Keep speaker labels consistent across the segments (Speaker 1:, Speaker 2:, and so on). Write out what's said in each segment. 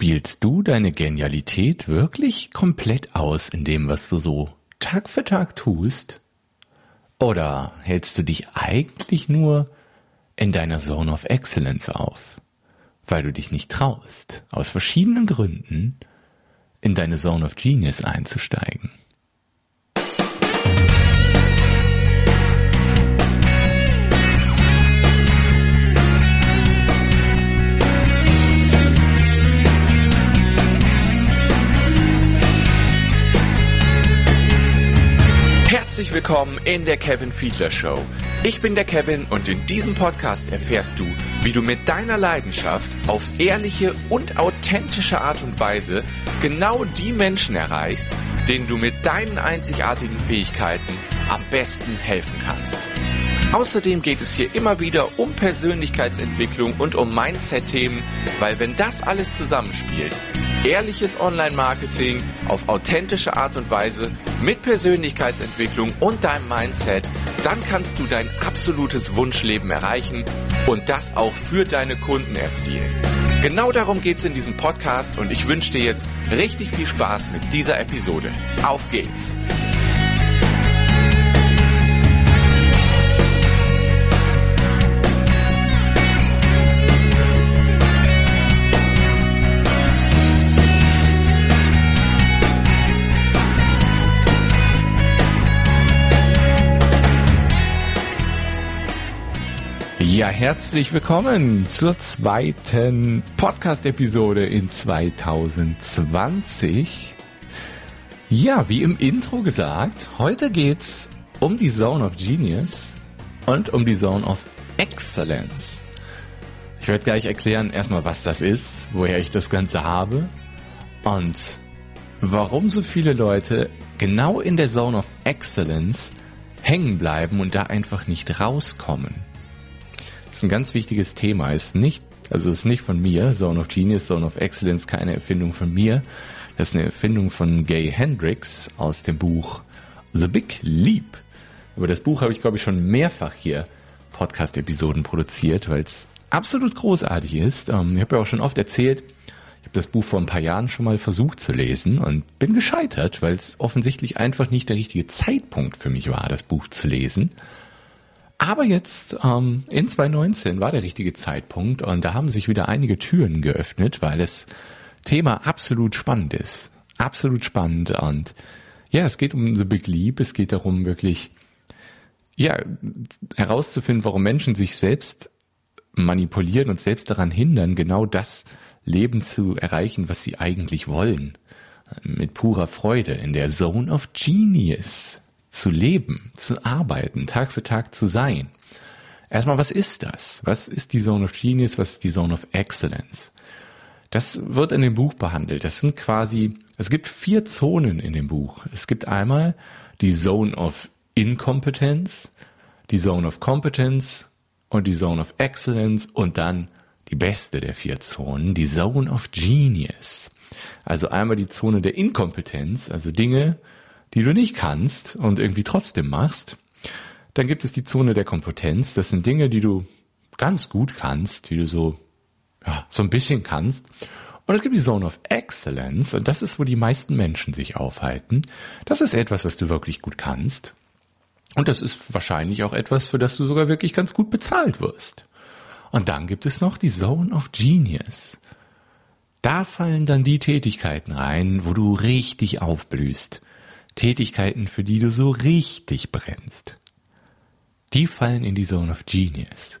Speaker 1: Spielst du deine Genialität wirklich komplett aus in dem, was du so Tag für Tag tust? Oder hältst du dich eigentlich nur in deiner Zone of Excellence auf, weil du dich nicht traust, aus verschiedenen Gründen in deine Zone of Genius einzusteigen? Herzlich willkommen in der Kevin Fiedler Show. Ich bin der Kevin und in diesem Podcast erfährst du, wie du mit deiner Leidenschaft auf ehrliche und authentische Art und Weise genau die Menschen erreichst, denen du mit deinen einzigartigen Fähigkeiten am besten helfen kannst. Außerdem geht es hier immer wieder um Persönlichkeitsentwicklung und um Mindset-Themen, weil wenn das alles zusammenspielt, ehrliches Online-Marketing auf authentische Art und Weise mit Persönlichkeitsentwicklung und deinem Mindset, dann kannst du dein absolutes Wunschleben erreichen und das auch für deine Kunden erzielen. Genau darum geht es in diesem Podcast und ich wünsche dir jetzt richtig viel Spaß mit dieser Episode. Auf geht's! Ja, herzlich willkommen zur zweiten Podcast-Episode in 2020. Ja, wie im Intro gesagt, heute geht's um die Zone of Genius und um die Zone of Excellence. Ich werde gleich erklären erstmal, was das ist, woher ich das Ganze habe und warum so viele Leute genau in der Zone of Excellence hängen bleiben und da einfach nicht rauskommen ist ein ganz wichtiges Thema. Ist nicht, also ist nicht von mir, Zone of Genius, Zone of Excellence, keine Erfindung von mir. Das ist eine Erfindung von Gay Hendricks aus dem Buch The Big Leap. Über das Buch habe ich, glaube ich, schon mehrfach hier Podcast-Episoden produziert, weil es absolut großartig ist. Ähm, ich habe ja auch schon oft erzählt, ich habe das Buch vor ein paar Jahren schon mal versucht zu lesen und bin gescheitert, weil es offensichtlich einfach nicht der richtige Zeitpunkt für mich war, das Buch zu lesen. Aber jetzt ähm, in 2019 war der richtige Zeitpunkt und da haben sich wieder einige Türen geöffnet, weil das Thema absolut spannend ist. Absolut spannend und ja, es geht um The Big Leap, es geht darum wirklich, ja, herauszufinden, warum Menschen sich selbst manipulieren und selbst daran hindern, genau das Leben zu erreichen, was sie eigentlich wollen. Mit purer Freude in der Zone of Genius zu leben, zu arbeiten, Tag für Tag zu sein. Erstmal, was ist das? Was ist die Zone of Genius? Was ist die Zone of Excellence? Das wird in dem Buch behandelt. Das sind quasi, es gibt vier Zonen in dem Buch. Es gibt einmal die Zone of Incompetence, die Zone of Competence und die Zone of Excellence und dann die beste der vier Zonen, die Zone of Genius. Also einmal die Zone der Inkompetenz, also Dinge, die du nicht kannst und irgendwie trotzdem machst. Dann gibt es die Zone der Kompetenz. Das sind Dinge, die du ganz gut kannst, die du so, ja, so ein bisschen kannst. Und es gibt die Zone of Excellence und das ist, wo die meisten Menschen sich aufhalten. Das ist etwas, was du wirklich gut kannst. Und das ist wahrscheinlich auch etwas, für das du sogar wirklich ganz gut bezahlt wirst. Und dann gibt es noch die Zone of Genius. Da fallen dann die Tätigkeiten rein, wo du richtig aufblühst. Tätigkeiten, für die du so richtig brennst. Die fallen in die Zone of Genius.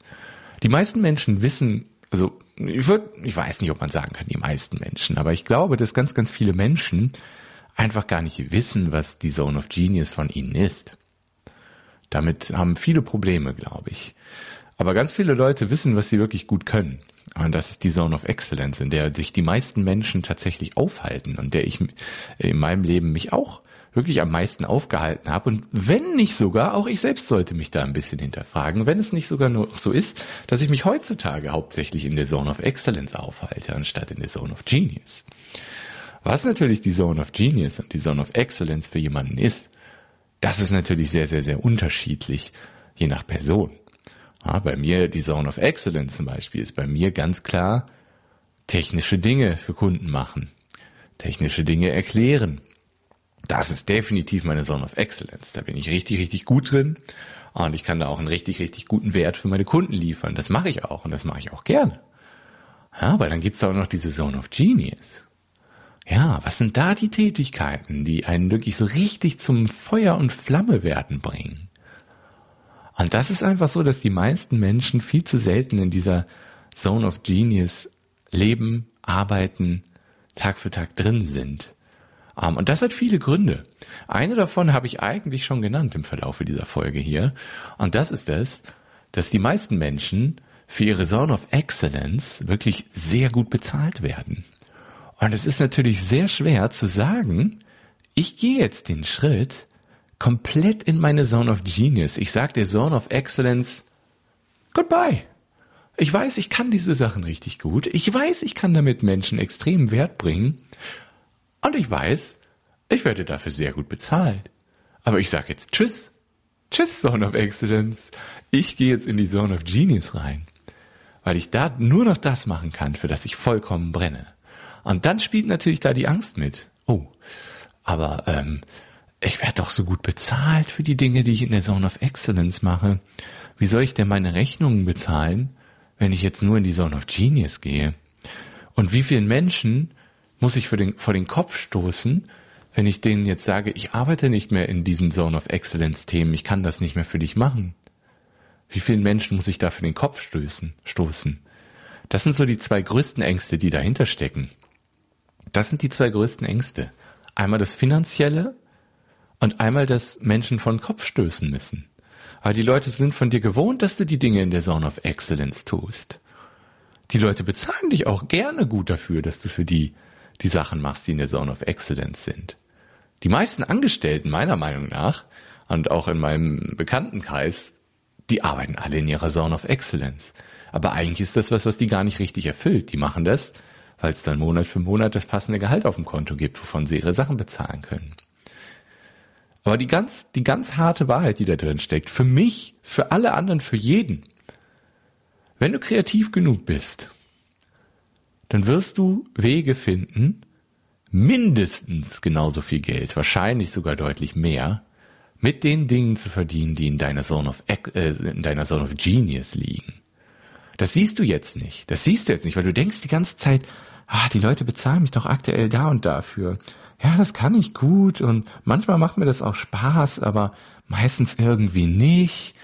Speaker 1: Die meisten Menschen wissen, also ich, würd, ich weiß nicht, ob man sagen kann, die meisten Menschen, aber ich glaube, dass ganz, ganz viele Menschen einfach gar nicht wissen, was die Zone of Genius von ihnen ist. Damit haben viele Probleme, glaube ich. Aber ganz viele Leute wissen, was sie wirklich gut können. Und das ist die Zone of Excellence, in der sich die meisten Menschen tatsächlich aufhalten und der ich in meinem Leben mich auch wirklich am meisten aufgehalten habe. Und wenn nicht sogar, auch ich selbst sollte mich da ein bisschen hinterfragen, wenn es nicht sogar nur so ist, dass ich mich heutzutage hauptsächlich in der Zone of Excellence aufhalte, anstatt in der Zone of Genius. Was natürlich die Zone of Genius und die Zone of Excellence für jemanden ist, das ist natürlich sehr, sehr, sehr unterschiedlich, je nach Person. Ja, bei mir, die Zone of Excellence zum Beispiel, ist bei mir ganz klar technische Dinge für Kunden machen, technische Dinge erklären. Das ist definitiv meine Zone of Excellence. Da bin ich richtig, richtig gut drin. Und ich kann da auch einen richtig, richtig guten Wert für meine Kunden liefern. Das mache ich auch und das mache ich auch gerne. Ja, aber dann gibt's auch noch diese Zone of Genius. Ja, was sind da die Tätigkeiten, die einen wirklich so richtig zum Feuer und Flamme werden bringen? Und das ist einfach so, dass die meisten Menschen viel zu selten in dieser Zone of Genius leben, arbeiten, Tag für Tag drin sind. Um, und das hat viele Gründe. Eine davon habe ich eigentlich schon genannt im Verlauf dieser Folge hier. Und das ist es, dass die meisten Menschen für ihre Zone of Excellence wirklich sehr gut bezahlt werden. Und es ist natürlich sehr schwer zu sagen, ich gehe jetzt den Schritt komplett in meine Zone of Genius. Ich sage der Zone of Excellence, goodbye. Ich weiß, ich kann diese Sachen richtig gut. Ich weiß, ich kann damit Menschen extrem Wert bringen. Und ich weiß, ich werde dafür sehr gut bezahlt. Aber ich sage jetzt Tschüss. Tschüss, Zone of Excellence. Ich gehe jetzt in die Zone of Genius rein. Weil ich da nur noch das machen kann, für das ich vollkommen brenne. Und dann spielt natürlich da die Angst mit. Oh, aber ähm, ich werde doch so gut bezahlt für die Dinge, die ich in der Zone of Excellence mache. Wie soll ich denn meine Rechnungen bezahlen, wenn ich jetzt nur in die Zone of Genius gehe? Und wie vielen Menschen muss ich den, vor den Kopf stoßen, wenn ich denen jetzt sage, ich arbeite nicht mehr in diesen Zone of Excellence Themen, ich kann das nicht mehr für dich machen? Wie vielen Menschen muss ich da für den Kopf stößen, stoßen? Das sind so die zwei größten Ängste, die dahinter stecken. Das sind die zwei größten Ängste. Einmal das Finanzielle und einmal das Menschen von Kopf stößen müssen. Aber die Leute sind von dir gewohnt, dass du die Dinge in der Zone of Excellence tust. Die Leute bezahlen dich auch gerne gut dafür, dass du für die die Sachen machst, die in der Zone of Excellence sind. Die meisten Angestellten meiner Meinung nach und auch in meinem Bekanntenkreis, die arbeiten alle in ihrer Zone of Excellence. Aber eigentlich ist das was, was die gar nicht richtig erfüllt. Die machen das, weil es dann Monat für Monat das passende Gehalt auf dem Konto gibt, wovon sie ihre Sachen bezahlen können. Aber die ganz, die ganz harte Wahrheit, die da drin steckt, für mich, für alle anderen, für jeden, wenn du kreativ genug bist, dann wirst du Wege finden, mindestens genauso viel Geld, wahrscheinlich sogar deutlich mehr, mit den Dingen zu verdienen, die in deiner Zone of, äh, in deiner Zone of Genius liegen. Das siehst du jetzt nicht. Das siehst du jetzt nicht, weil du denkst die ganze Zeit, ah, die Leute bezahlen mich doch aktuell da und dafür. Ja, das kann ich gut und manchmal macht mir das auch Spaß, aber meistens irgendwie nicht.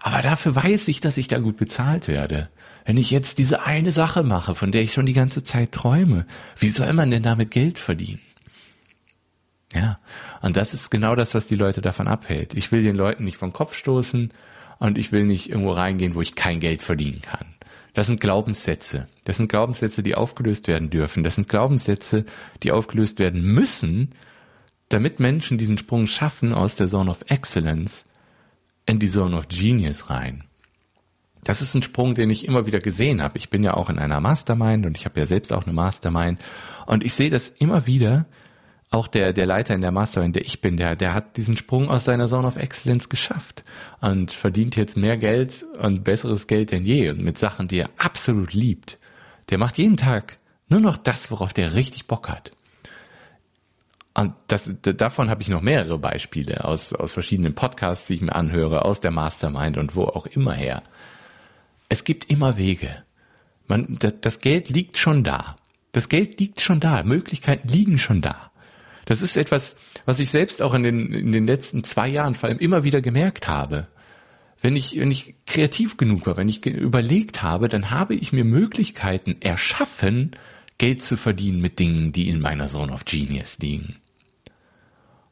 Speaker 1: Aber dafür weiß ich, dass ich da gut bezahlt werde. Wenn ich jetzt diese eine Sache mache, von der ich schon die ganze Zeit träume, wie soll man denn damit Geld verdienen? Ja, und das ist genau das, was die Leute davon abhält. Ich will den Leuten nicht vom Kopf stoßen und ich will nicht irgendwo reingehen, wo ich kein Geld verdienen kann. Das sind Glaubenssätze. Das sind Glaubenssätze, die aufgelöst werden dürfen. Das sind Glaubenssätze, die aufgelöst werden müssen, damit Menschen diesen Sprung schaffen aus der Zone of Excellence in die Zone of Genius rein. Das ist ein Sprung, den ich immer wieder gesehen habe. Ich bin ja auch in einer Mastermind und ich habe ja selbst auch eine Mastermind und ich sehe das immer wieder, auch der, der Leiter in der Mastermind, der ich bin, der, der hat diesen Sprung aus seiner Zone of Excellence geschafft und verdient jetzt mehr Geld und besseres Geld denn je und mit Sachen, die er absolut liebt. Der macht jeden Tag nur noch das, worauf der richtig Bock hat. Und das, davon habe ich noch mehrere Beispiele aus, aus verschiedenen Podcasts, die ich mir anhöre, aus der Mastermind und wo auch immer her. Es gibt immer Wege. Man, das, das Geld liegt schon da. Das Geld liegt schon da. Möglichkeiten liegen schon da. Das ist etwas, was ich selbst auch in den, in den letzten zwei Jahren vor allem immer wieder gemerkt habe. Wenn ich, wenn ich kreativ genug war, wenn ich überlegt habe, dann habe ich mir Möglichkeiten erschaffen, Geld zu verdienen mit Dingen, die in meiner Zone of Genius liegen.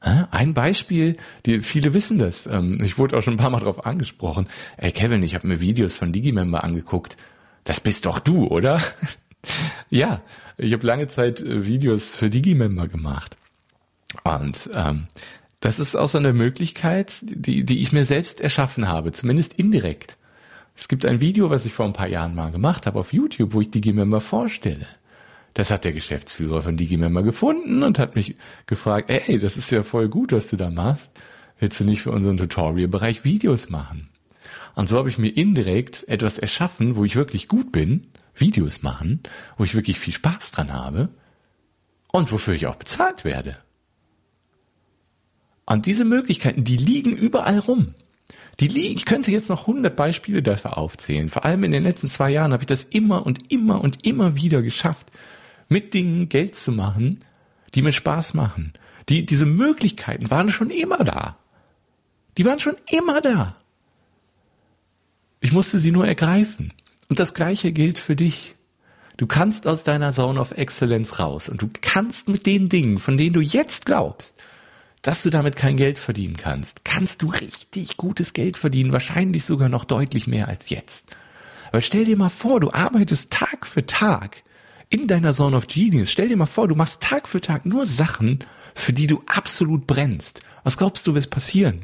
Speaker 1: Ein Beispiel, die, viele wissen das. Ähm, ich wurde auch schon ein paar Mal darauf angesprochen. Ey Kevin, ich habe mir Videos von Digimember angeguckt. Das bist doch du, oder? ja, ich habe lange Zeit äh, Videos für Digimember gemacht. Und ähm, das ist auch so eine Möglichkeit, die, die ich mir selbst erschaffen habe, zumindest indirekt. Es gibt ein Video, was ich vor ein paar Jahren mal gemacht habe auf YouTube, wo ich Digimember vorstelle. Das hat der Geschäftsführer von Digimember gefunden und hat mich gefragt, ey, das ist ja voll gut, was du da machst. Willst du nicht für unseren Tutorial-Bereich Videos machen? Und so habe ich mir indirekt etwas erschaffen, wo ich wirklich gut bin, Videos machen, wo ich wirklich viel Spaß dran habe und wofür ich auch bezahlt werde. Und diese Möglichkeiten, die liegen überall rum. Die liegen, ich könnte jetzt noch 100 Beispiele dafür aufzählen. Vor allem in den letzten zwei Jahren habe ich das immer und immer und immer wieder geschafft, mit Dingen Geld zu machen, die mir Spaß machen. Die, diese Möglichkeiten waren schon immer da. Die waren schon immer da. Ich musste sie nur ergreifen. Und das Gleiche gilt für dich. Du kannst aus deiner Zone of Excellence raus und du kannst mit den Dingen, von denen du jetzt glaubst, dass du damit kein Geld verdienen kannst, kannst du richtig gutes Geld verdienen, wahrscheinlich sogar noch deutlich mehr als jetzt. Weil stell dir mal vor, du arbeitest Tag für Tag in deiner Zone of Genius. Stell dir mal vor, du machst Tag für Tag nur Sachen, für die du absolut brennst. Was glaubst du, wird passieren?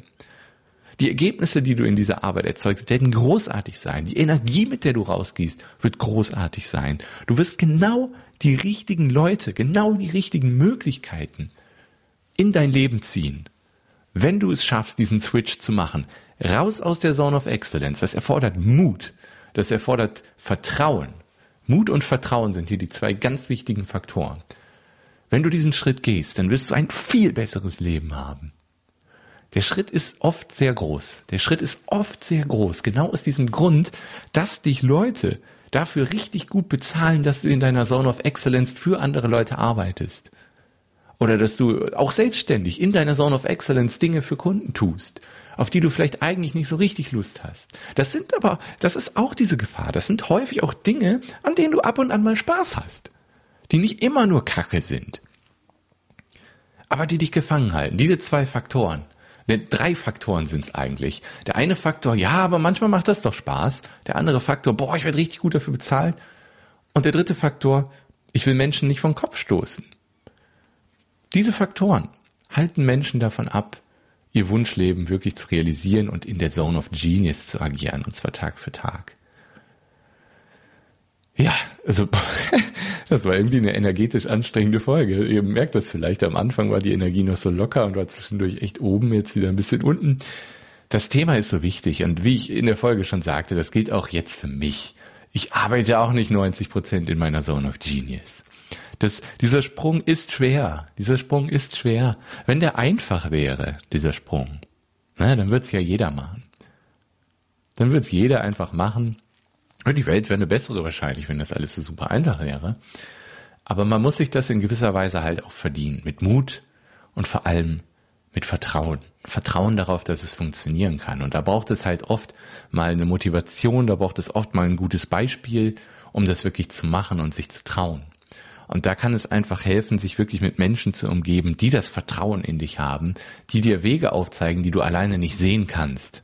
Speaker 1: Die Ergebnisse, die du in dieser Arbeit erzeugst, werden großartig sein. Die Energie, mit der du rausgehst, wird großartig sein. Du wirst genau die richtigen Leute, genau die richtigen Möglichkeiten in dein Leben ziehen, wenn du es schaffst, diesen Switch zu machen, raus aus der Zone of Excellence, das erfordert Mut, das erfordert Vertrauen. Mut und Vertrauen sind hier die zwei ganz wichtigen Faktoren. Wenn du diesen Schritt gehst, dann wirst du ein viel besseres Leben haben. Der Schritt ist oft sehr groß. Der Schritt ist oft sehr groß. Genau aus diesem Grund, dass dich Leute dafür richtig gut bezahlen, dass du in deiner Zone of Excellence für andere Leute arbeitest. Oder dass du auch selbstständig in deiner Zone of Excellence Dinge für Kunden tust, auf die du vielleicht eigentlich nicht so richtig Lust hast. Das sind aber, das ist auch diese Gefahr. Das sind häufig auch Dinge, an denen du ab und an mal Spaß hast. Die nicht immer nur Kacke sind. Aber die dich gefangen halten. Diese zwei Faktoren. Ne, drei Faktoren sind es eigentlich. Der eine Faktor, ja, aber manchmal macht das doch Spaß. Der andere Faktor, boah, ich werde richtig gut dafür bezahlt. Und der dritte Faktor, ich will Menschen nicht vom Kopf stoßen. Diese Faktoren halten Menschen davon ab, ihr Wunschleben wirklich zu realisieren und in der Zone of Genius zu agieren, und zwar Tag für Tag. Ja, also das war irgendwie eine energetisch anstrengende Folge. Ihr merkt das vielleicht, am Anfang war die Energie noch so locker und war zwischendurch echt oben, jetzt wieder ein bisschen unten. Das Thema ist so wichtig und wie ich in der Folge schon sagte, das gilt auch jetzt für mich. Ich arbeite auch nicht 90 Prozent in meiner Zone of Genius. Das, dieser Sprung ist schwer. Dieser Sprung ist schwer. Wenn der einfach wäre, dieser Sprung, na, dann wird's ja jeder machen. Dann wird's jeder einfach machen. Und die Welt wäre eine bessere wahrscheinlich, wenn das alles so super einfach wäre. Aber man muss sich das in gewisser Weise halt auch verdienen. Mit Mut und vor allem mit Vertrauen. Vertrauen darauf, dass es funktionieren kann. Und da braucht es halt oft mal eine Motivation, da braucht es oft mal ein gutes Beispiel, um das wirklich zu machen und sich zu trauen. Und da kann es einfach helfen, sich wirklich mit Menschen zu umgeben, die das Vertrauen in dich haben, die dir Wege aufzeigen, die du alleine nicht sehen kannst.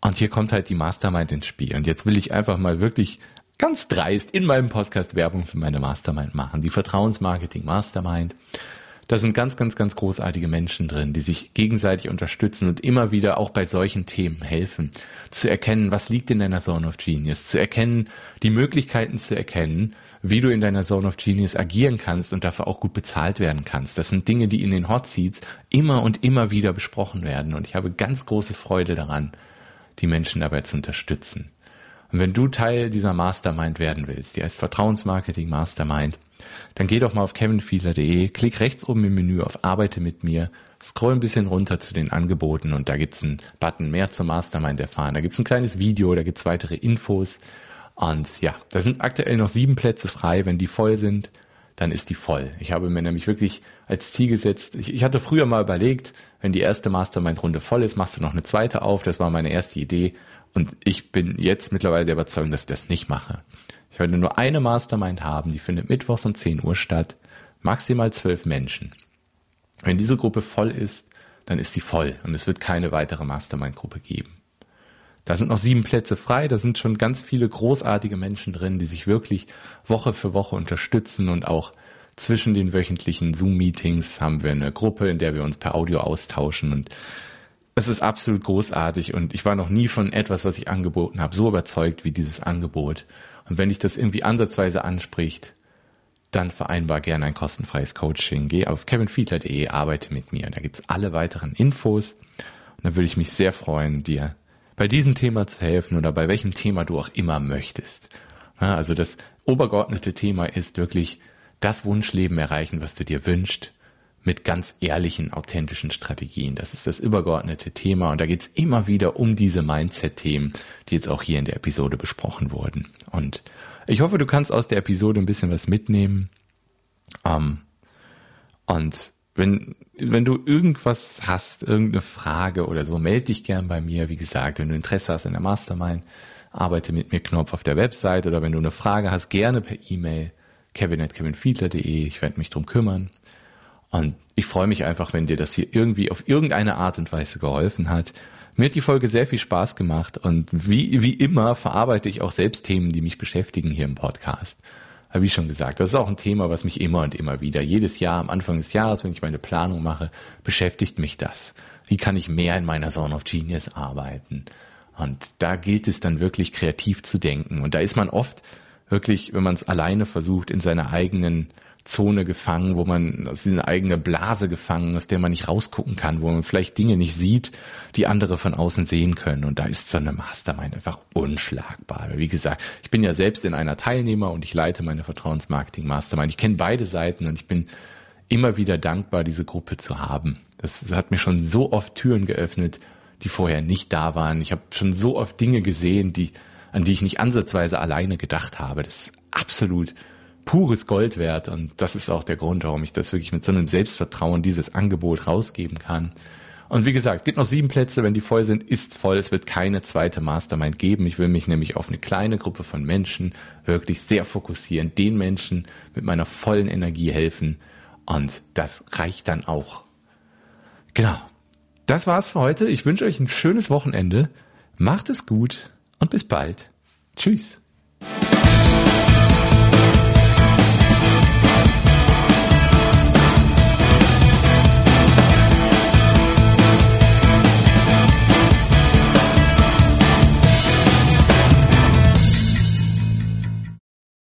Speaker 1: Und hier kommt halt die Mastermind ins Spiel. Und jetzt will ich einfach mal wirklich ganz dreist in meinem Podcast Werbung für meine Mastermind machen. Die Vertrauensmarketing Mastermind. Da sind ganz, ganz, ganz großartige Menschen drin, die sich gegenseitig unterstützen und immer wieder auch bei solchen Themen helfen, zu erkennen, was liegt in deiner Zone of Genius, zu erkennen, die Möglichkeiten zu erkennen, wie du in deiner Zone of Genius agieren kannst und dafür auch gut bezahlt werden kannst. Das sind Dinge, die in den Hot Seats immer und immer wieder besprochen werden und ich habe ganz große Freude daran, die Menschen dabei zu unterstützen. Und wenn du Teil dieser Mastermind werden willst, die heißt Vertrauensmarketing Mastermind, dann geh doch mal auf kevinfiedler.de, klick rechts oben im Menü auf Arbeite mit mir, scroll ein bisschen runter zu den Angeboten und da gibt's einen Button mehr zum Mastermind erfahren. Da gibt's ein kleines Video, da gibt's weitere Infos. Und ja, da sind aktuell noch sieben Plätze frei. Wenn die voll sind, dann ist die voll. Ich habe mir nämlich wirklich als Ziel gesetzt, ich, ich hatte früher mal überlegt, wenn die erste Mastermind-Runde voll ist, machst du noch eine zweite auf. Das war meine erste Idee. Und ich bin jetzt mittlerweile der Überzeugung, dass ich das nicht mache. Ich werde nur eine Mastermind haben, die findet mittwochs um 10 Uhr statt. Maximal zwölf Menschen. Wenn diese Gruppe voll ist, dann ist sie voll und es wird keine weitere Mastermind-Gruppe geben. Da sind noch sieben Plätze frei, da sind schon ganz viele großartige Menschen drin, die sich wirklich Woche für Woche unterstützen und auch zwischen den wöchentlichen Zoom-Meetings haben wir eine Gruppe, in der wir uns per Audio austauschen und es ist absolut großartig und ich war noch nie von etwas, was ich angeboten habe, so überzeugt wie dieses Angebot. Und wenn dich das irgendwie ansatzweise anspricht, dann vereinbar gerne ein kostenfreies Coaching. Geh auf kevinfiedler.de, arbeite mit mir. Da gibt's alle weiteren Infos. Und dann würde ich mich sehr freuen, dir bei diesem Thema zu helfen oder bei welchem Thema du auch immer möchtest. Also das obergeordnete Thema ist wirklich das Wunschleben erreichen, was du dir wünschst, mit ganz ehrlichen, authentischen Strategien. Das ist das übergeordnete Thema und da geht's immer wieder um diese Mindset-Themen, die jetzt auch hier in der Episode besprochen wurden. Und ich hoffe, du kannst aus der Episode ein bisschen was mitnehmen. Ähm, und wenn, wenn du irgendwas hast, irgendeine Frage oder so, melde dich gern bei mir. Wie gesagt, wenn du Interesse hast in der Mastermind, arbeite mit mir Knopf auf der Website oder wenn du eine Frage hast, gerne per E-Mail kevin.kevinfiedler.de. Ich werde mich drum kümmern. Und ich freue mich einfach, wenn dir das hier irgendwie auf irgendeine Art und Weise geholfen hat. Mir hat die Folge sehr viel Spaß gemacht und wie, wie immer verarbeite ich auch selbst Themen, die mich beschäftigen hier im Podcast. Aber wie schon gesagt, das ist auch ein Thema, was mich immer und immer wieder, jedes Jahr am Anfang des Jahres, wenn ich meine Planung mache, beschäftigt mich das. Wie kann ich mehr in meiner Zone of Genius arbeiten? Und da gilt es dann wirklich kreativ zu denken. Und da ist man oft wirklich, wenn man es alleine versucht, in seiner eigenen Zone gefangen, wo man aus dieser eigenen Blase gefangen, aus der man nicht rausgucken kann, wo man vielleicht Dinge nicht sieht, die andere von außen sehen können. Und da ist so eine Mastermind einfach unschlagbar. Wie gesagt, ich bin ja selbst in einer Teilnehmer und ich leite meine Vertrauensmarketing Mastermind. Ich kenne beide Seiten und ich bin immer wieder dankbar, diese Gruppe zu haben. Das hat mir schon so oft Türen geöffnet, die vorher nicht da waren. Ich habe schon so oft Dinge gesehen, die, an die ich nicht ansatzweise alleine gedacht habe. Das ist absolut pures Gold wert. Und das ist auch der Grund, warum ich das wirklich mit so einem Selbstvertrauen dieses Angebot rausgeben kann. Und wie gesagt, gibt noch sieben Plätze, wenn die voll sind, ist voll. Es wird keine zweite Mastermind geben. Ich will mich nämlich auf eine kleine Gruppe von Menschen wirklich sehr fokussieren, den Menschen mit meiner vollen Energie helfen. Und das reicht dann auch. Genau. Das war's für heute. Ich wünsche euch ein schönes Wochenende. Macht es gut und bis bald. Tschüss.